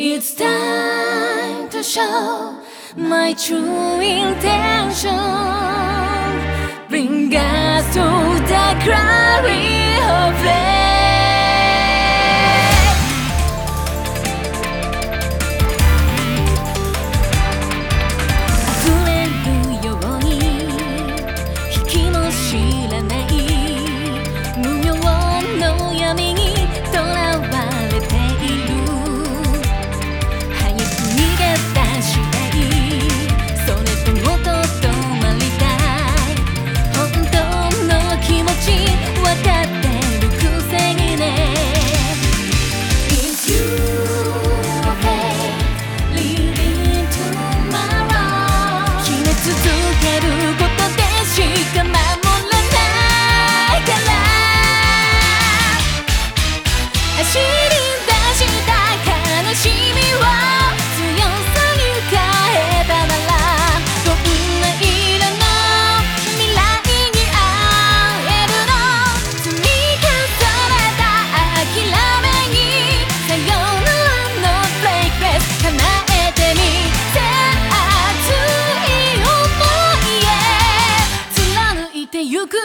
It's time to show my true intention. Bring us to the glory 走り出した悲しみを強さに変えたならどんな色の。未来に会えるの。積み重ねた諦めにさよならの。フレイクレス叶えてみせ熱い想いへ貫いてゆく。